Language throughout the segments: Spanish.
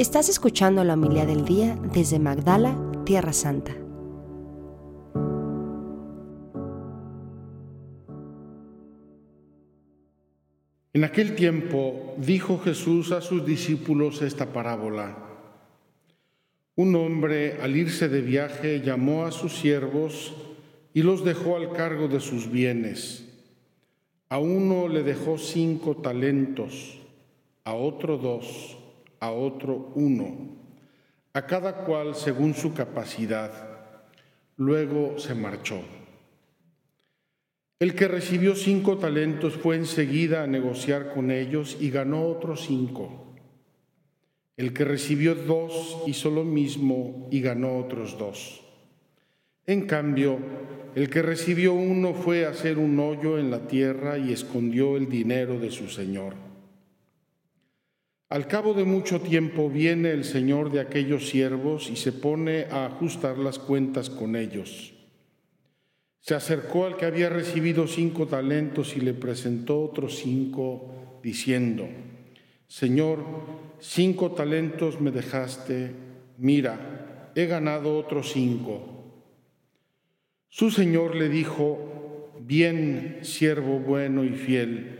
Estás escuchando la humildad del día desde Magdala, Tierra Santa. En aquel tiempo dijo Jesús a sus discípulos esta parábola. Un hombre al irse de viaje llamó a sus siervos y los dejó al cargo de sus bienes. A uno le dejó cinco talentos, a otro dos, a otro uno, a cada cual según su capacidad. Luego se marchó. El que recibió cinco talentos fue enseguida a negociar con ellos y ganó otros cinco. El que recibió dos hizo lo mismo y ganó otros dos. En cambio, el que recibió uno fue a hacer un hoyo en la tierra y escondió el dinero de su señor. Al cabo de mucho tiempo viene el señor de aquellos siervos y se pone a ajustar las cuentas con ellos. Se acercó al que había recibido cinco talentos y le presentó otros cinco, diciendo, Señor, cinco talentos me dejaste, mira, he ganado otros cinco. Su Señor le dijo, bien, siervo bueno y fiel,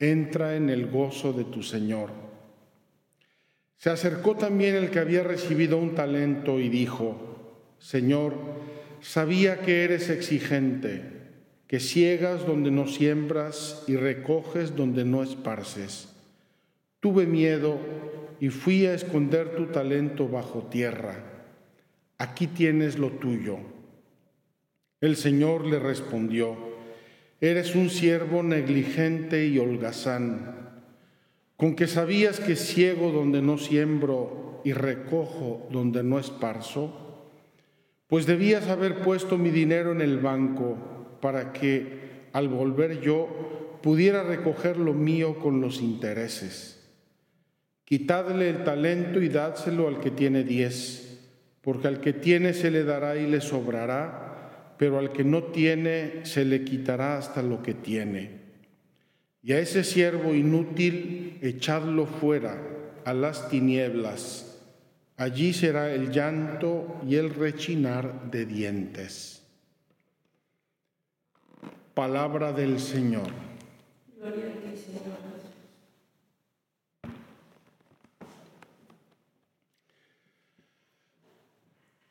Entra en el gozo de tu Señor. Se acercó también el que había recibido un talento y dijo, Señor, sabía que eres exigente, que ciegas donde no siembras y recoges donde no esparces. Tuve miedo y fui a esconder tu talento bajo tierra. Aquí tienes lo tuyo. El Señor le respondió, eres un siervo negligente y holgazán, con que sabías que ciego donde no siembro y recojo donde no esparzo pues debías haber puesto mi dinero en el banco para que al volver yo pudiera recoger lo mío con los intereses. Quitadle el talento y dádselo al que tiene diez, porque al que tiene se le dará y le sobrará, pero al que no tiene se le quitará hasta lo que tiene. Y a ese siervo inútil echadlo fuera a las tinieblas Allí será el llanto y el rechinar de dientes. Palabra del Señor. Gloria a ti, Señor.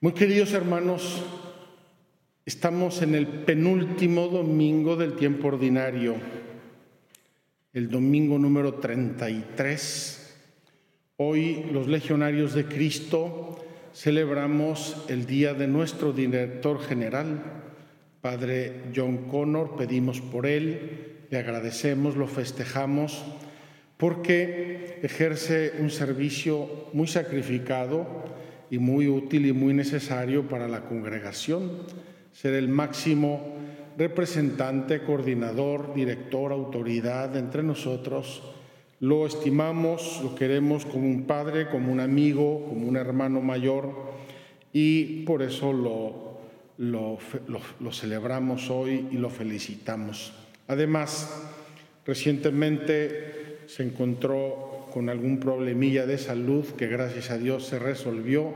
Muy queridos hermanos, estamos en el penúltimo domingo del tiempo ordinario, el domingo número 33 Hoy los legionarios de Cristo celebramos el día de nuestro director general, Padre John Connor, pedimos por él, le agradecemos, lo festejamos, porque ejerce un servicio muy sacrificado y muy útil y muy necesario para la congregación, ser el máximo representante, coordinador, director, autoridad entre nosotros lo estimamos, lo queremos como un padre, como un amigo, como un hermano mayor y por eso lo, celebramos hoy y lo felicitamos. Además, recientemente se encontró con algún problemilla de salud que gracias a Dios se resolvió,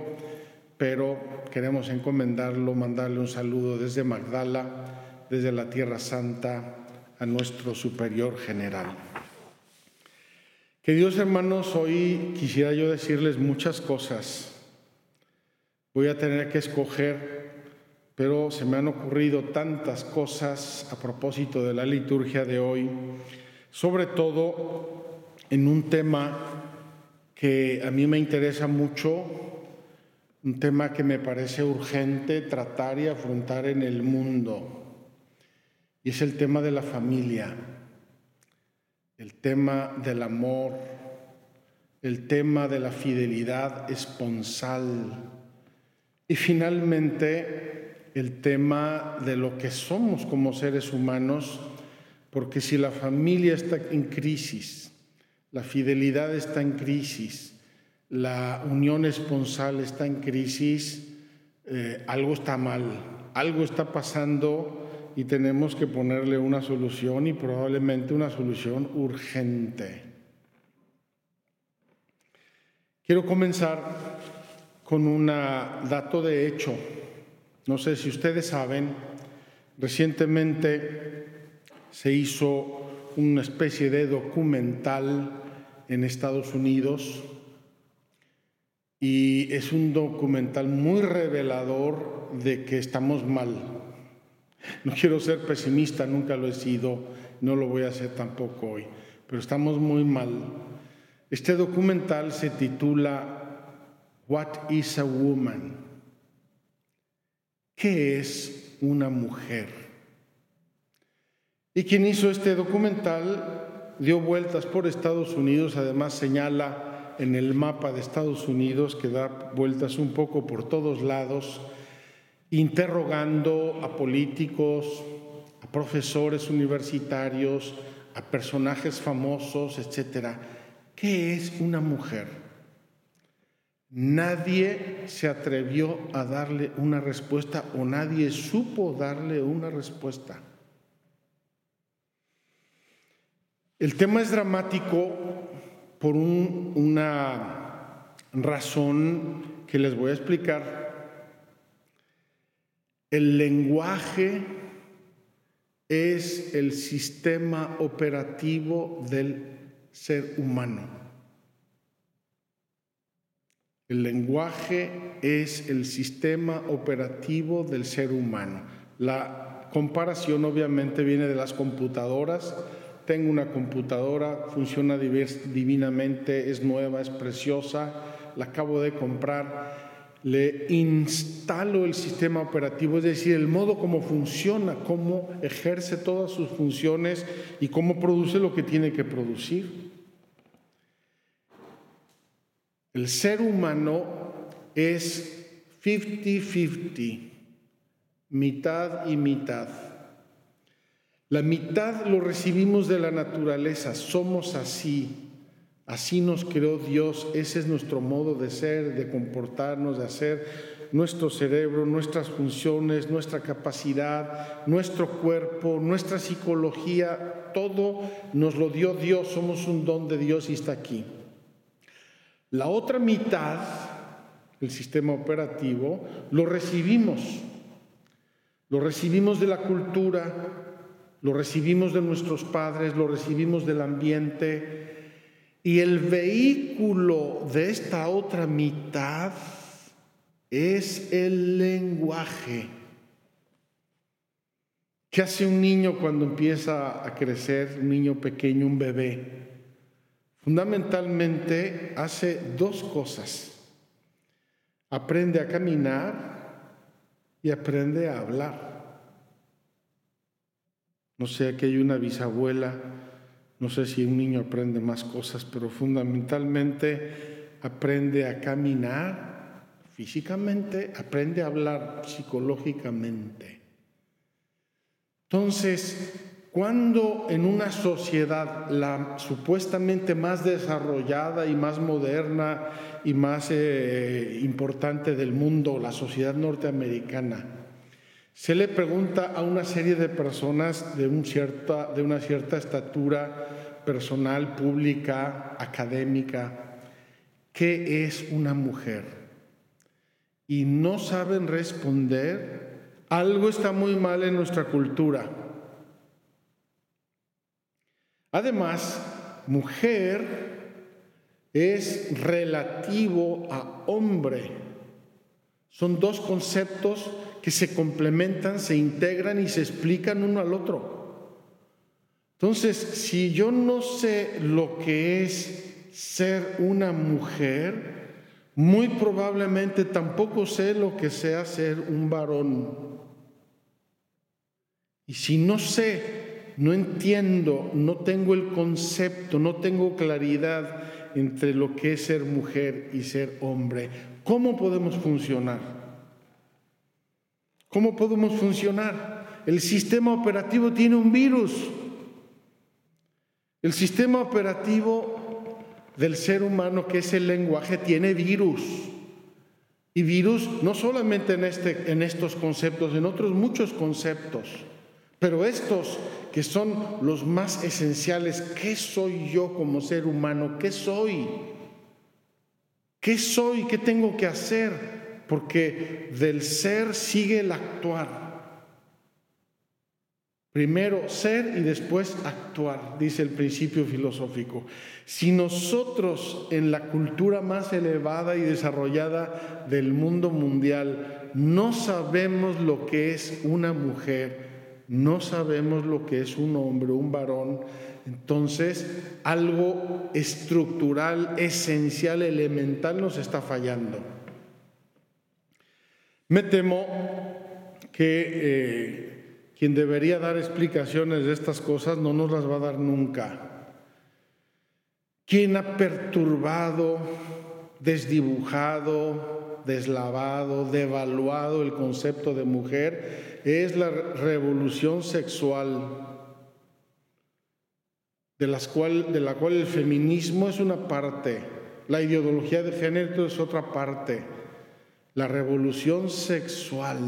pero queremos encomendarlo, mandarle un saludo desde Magdala, desde la Tierra Santa, a nuestro superior general. Queridos hermanos, hoy quisiera yo decirles muchas cosas. Voy a tener que escoger, pero se me han ocurrido tantas cosas a propósito de la liturgia de hoy, sobre todo en un tema que a mí me interesa mucho, un tema que me parece urgente tratar y afrontar en el mundo, y es el tema de la familia el tema del amor, el tema de la fidelidad esponsal y finalmente el tema de lo que somos como seres humanos, porque si la familia está en crisis, la fidelidad está en crisis, la unión esponsal está en crisis, eh, algo está mal, algo está pasando y tenemos que ponerle una solución y probablemente una solución urgente. Quiero comenzar con un dato de hecho. No sé si ustedes saben, recientemente se hizo una especie de documental en Estados Unidos y es un documental muy revelador de que estamos mal. No quiero ser pesimista, nunca lo he sido, no lo voy a hacer tampoco hoy, pero estamos muy mal. Este documental se titula What is a woman? ¿Qué es una mujer? Y quien hizo este documental dio vueltas por Estados Unidos, además señala en el mapa de Estados Unidos que da vueltas un poco por todos lados, interrogando a políticos, a profesores universitarios, a personajes famosos, etcétera. ¿Qué es una mujer? Nadie se atrevió a darle una respuesta o nadie supo darle una respuesta. El tema es dramático por una razón que les voy a explicar. El lenguaje es el sistema operativo del ser humano. El lenguaje es el sistema operativo del ser humano. La comparación obviamente viene de las computadoras. Tengo una computadora, funciona divinamente, es nueva, es preciosa, la acabo de comprar. Le instalo el sistema operativo, es decir, el modo como funciona, cómo ejerce todas sus funciones y cómo produce lo que tiene que producir. El ser humano es 50-50, mitad y mitad. La mitad lo recibimos de la naturaleza, somos así, así nos creó Dios, ese es nuestro modo de ser, de comportarnos, de hacer nuestro cerebro, nuestras funciones, nuestra capacidad, nuestro cuerpo, nuestra psicología, todo nos lo dio Dios, somos un don de Dios y está aquí. La otra mitad, el sistema operativo, lo recibimos. Lo recibimos de la cultura, lo recibimos de nuestros padres, lo recibimos del ambiente. Y el vehículo de esta otra mitad es el lenguaje. ¿Qué hace un niño cuando empieza a crecer, un niño pequeño, un bebé? Fundamentalmente hace dos cosas. Aprende a caminar y aprende a hablar. No sé, aquí hay una bisabuela, no sé si un niño aprende más cosas, pero fundamentalmente aprende a caminar físicamente, aprende a hablar psicológicamente. Entonces, cuando en una sociedad, la supuestamente más desarrollada y más moderna y más eh, importante del mundo, la sociedad norteamericana, se le pregunta a una serie de personas de, un cierta, de una cierta estatura personal, pública, académica, ¿qué es una mujer? Y no saben responder, algo está muy mal en nuestra cultura Además, mujer es relativo a hombre. Son dos conceptos que se complementan, se integran y se explican uno al otro. Entonces, si yo no sé lo que es ser una mujer, muy probablemente tampoco sé lo que sea ser un varón. Y si no sé no entiendo, no tengo el concepto, no tengo claridad entre lo que es ser mujer y ser hombre. ¿Cómo podemos funcionar? ¿Cómo podemos funcionar? El sistema operativo tiene un virus. El sistema operativo del ser humano, que es el lenguaje, tiene virus. Y virus no solamente en, este, en estos conceptos, en otros muchos conceptos. Pero estos que son los más esenciales, ¿qué soy yo como ser humano? ¿Qué soy? ¿Qué soy? ¿Qué tengo que hacer? Porque del ser sigue el actuar. Primero ser y después actuar, dice el principio filosófico. Si nosotros en la cultura más elevada y desarrollada del mundo mundial no sabemos lo que es una mujer, no sabemos lo que es un hombre, un varón, entonces algo estructural, esencial, elemental nos está fallando. Me temo que eh, quien debería dar explicaciones de estas cosas no nos las va a dar nunca. Quien ha perturbado, desdibujado, deslavado, devaluado el concepto de mujer es la revolución sexual, de, las cual, de la cual el feminismo es una parte, la ideología de género es otra parte, la revolución sexual.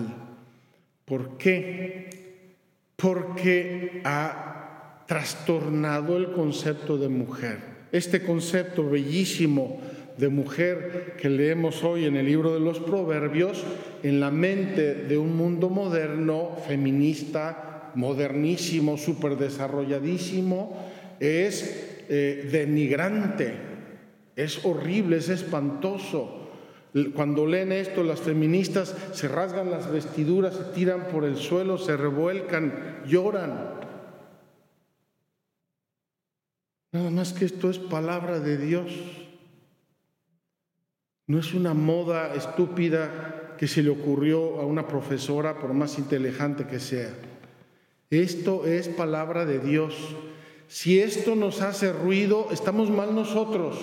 ¿Por qué? Porque ha trastornado el concepto de mujer. Este concepto bellísimo de mujer que leemos hoy en el libro de los Proverbios en la mente de un mundo moderno, feminista, modernísimo, súper desarrolladísimo, es eh, denigrante, es horrible, es espantoso. Cuando leen esto, las feministas se rasgan las vestiduras, se tiran por el suelo, se revuelcan, lloran. Nada más que esto es palabra de Dios. No es una moda estúpida que se le ocurrió a una profesora, por más inteligente que sea. Esto es palabra de Dios. Si esto nos hace ruido, estamos mal nosotros.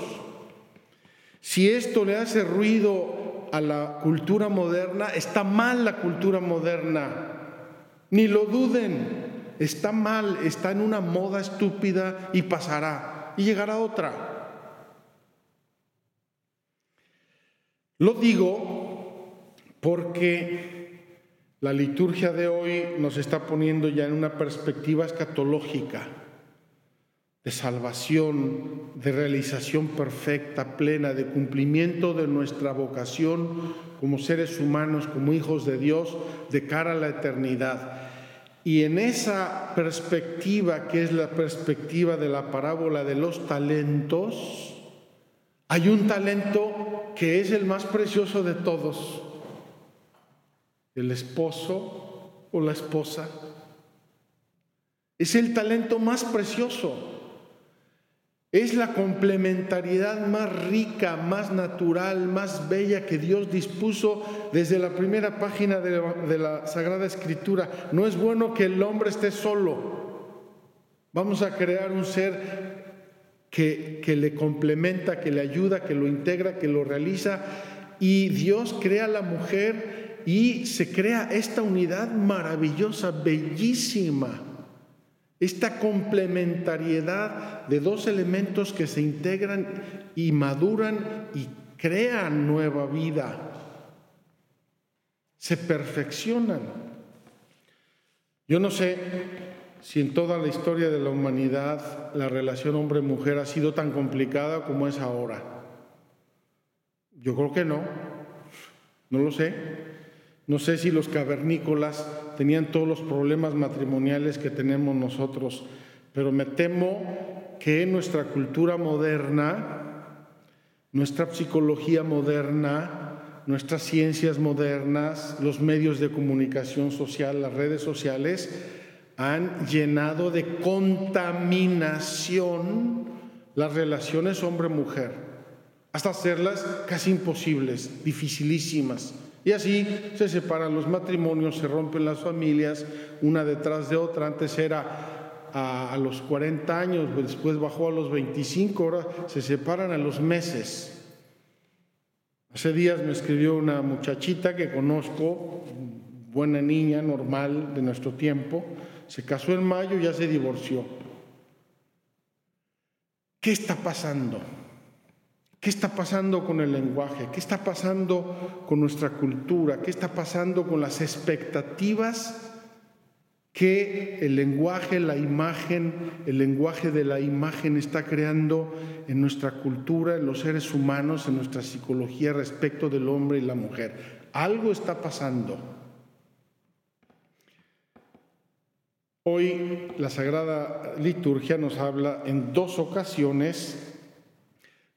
Si esto le hace ruido a la cultura moderna, está mal la cultura moderna. Ni lo duden. Está mal, está en una moda estúpida y pasará. Y llegará otra. Lo digo porque la liturgia de hoy nos está poniendo ya en una perspectiva escatológica de salvación, de realización perfecta, plena, de cumplimiento de nuestra vocación como seres humanos, como hijos de Dios, de cara a la eternidad. Y en esa perspectiva, que es la perspectiva de la parábola de los talentos, hay un talento que es el más precioso de todos, el esposo o la esposa. Es el talento más precioso. Es la complementariedad más rica, más natural, más bella que Dios dispuso desde la primera página de la, Sagrada Escritura. No es bueno que el hombre esté solo. Vamos a crear un ser que, le complementa, que le ayuda, que lo integra, que lo realiza. Y Dios crea a la mujer y se crea esta unidad maravillosa, bellísima. Esta complementariedad de dos elementos que se integran y maduran y crean nueva vida. Se perfeccionan. Yo no sé si en toda la historia de la humanidad la relación hombre-mujer ha sido tan complicada como es ahora. Yo creo que no, no lo sé. No sé si los cavernícolas tenían todos los problemas matrimoniales que tenemos nosotros, pero me temo que nuestra cultura moderna, nuestra psicología moderna, nuestras ciencias modernas, los medios de comunicación social, las redes sociales, han llenado de contaminación las relaciones hombre-mujer, hasta hacerlas casi imposibles, dificilísimas. Y así se separan los matrimonios, se rompen las familias, una detrás de otra. Antes era a, los 40 años, después bajó a los 25, ahora se separan a los meses. Hace días me escribió una muchachita que conozco, buena niña, normal, de nuestro tiempo, se casó en mayo y ya se divorció. ¿Qué está pasando? ¿Qué está pasando con el lenguaje? ¿Qué está pasando con nuestra cultura? ¿Qué está pasando con las expectativas que el lenguaje, la imagen, el lenguaje de la imagen está creando en nuestra cultura, en los seres humanos, en nuestra psicología respecto del hombre y la mujer? Algo está pasando. Hoy la Sagrada Liturgia nos habla en dos ocasiones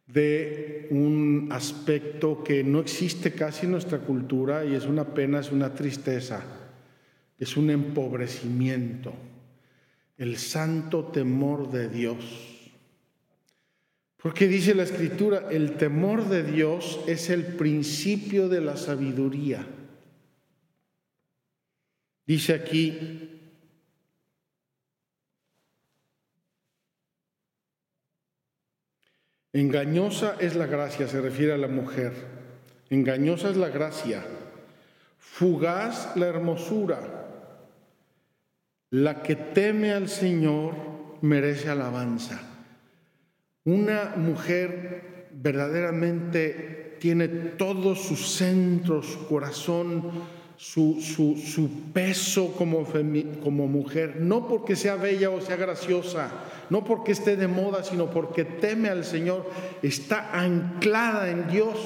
de un aspecto que no existe casi en nuestra cultura y es una pena, es una tristeza, es un empobrecimiento, el santo temor de Dios. Porque dice la escritura, el temor de Dios es el principio de la sabiduría. Dice aquí, Engañosa es la gracia, se refiere a la mujer. Engañosa es la gracia. Fugaz la hermosura. La que teme al Señor merece alabanza. Una mujer verdaderamente tiene todos sus centros, su corazón, su, su, peso como, como mujer, no porque sea bella o sea graciosa, no porque esté de moda, sino porque teme al Señor, está anclada en Dios.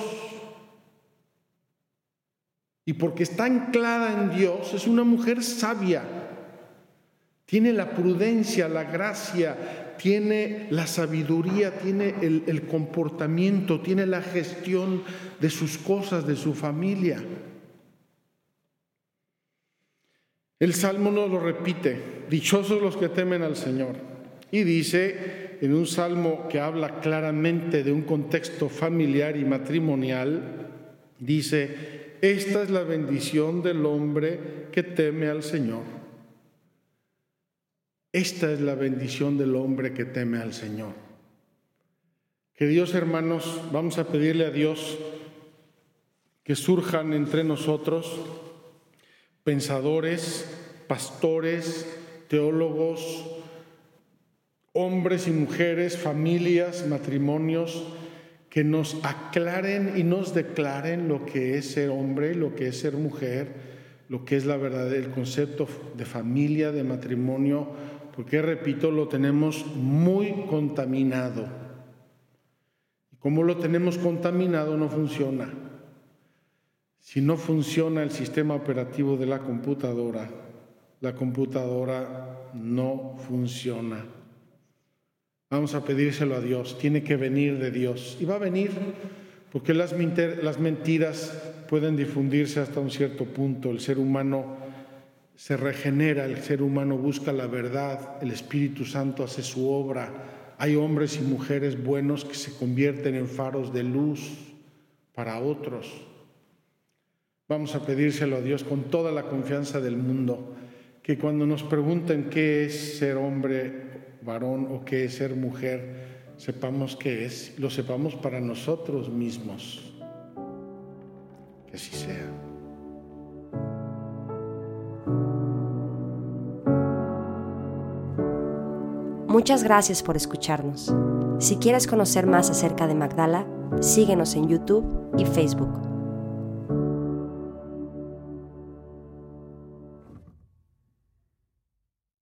Y porque está anclada en Dios, es una mujer sabia. Tiene la prudencia, la gracia, tiene la sabiduría, tiene el, el comportamiento, tiene la gestión de sus cosas, de su familia. El Salmo nos lo repite, dichosos los que temen al Señor. Y dice en un salmo que habla claramente de un contexto familiar y matrimonial, dice, esta es la bendición del hombre que teme al Señor. Esta es la bendición del hombre que teme al Señor. Que Dios, hermanos, vamos a pedirle a Dios que surjan entre nosotros pensadores, pastores, teólogos, hombres y mujeres, familias, matrimonios, que nos aclaren y nos declaren lo que es ser hombre, lo que es ser mujer, lo que es la verdad, el concepto de familia, de matrimonio, porque repito, lo tenemos muy contaminado. Y como lo tenemos contaminado, no funciona. Si no funciona el sistema operativo de la computadora, la computadora no funciona. Vamos a pedírselo a Dios, tiene que venir de Dios. Y va a venir porque las, mentiras pueden difundirse hasta un cierto punto. El ser humano se regenera, el ser humano busca la verdad, el Espíritu Santo hace su obra. Hay hombres y mujeres buenos que se convierten en faros de luz para otros. Vamos a pedírselo a Dios con toda la confianza del mundo, que cuando nos pregunten qué es ser hombre, varón o qué es ser mujer, sepamos qué es, lo sepamos para nosotros mismos. Que así sea. Muchas gracias por escucharnos. Si quieres conocer más acerca de Magdala, síguenos en YouTube y Facebook.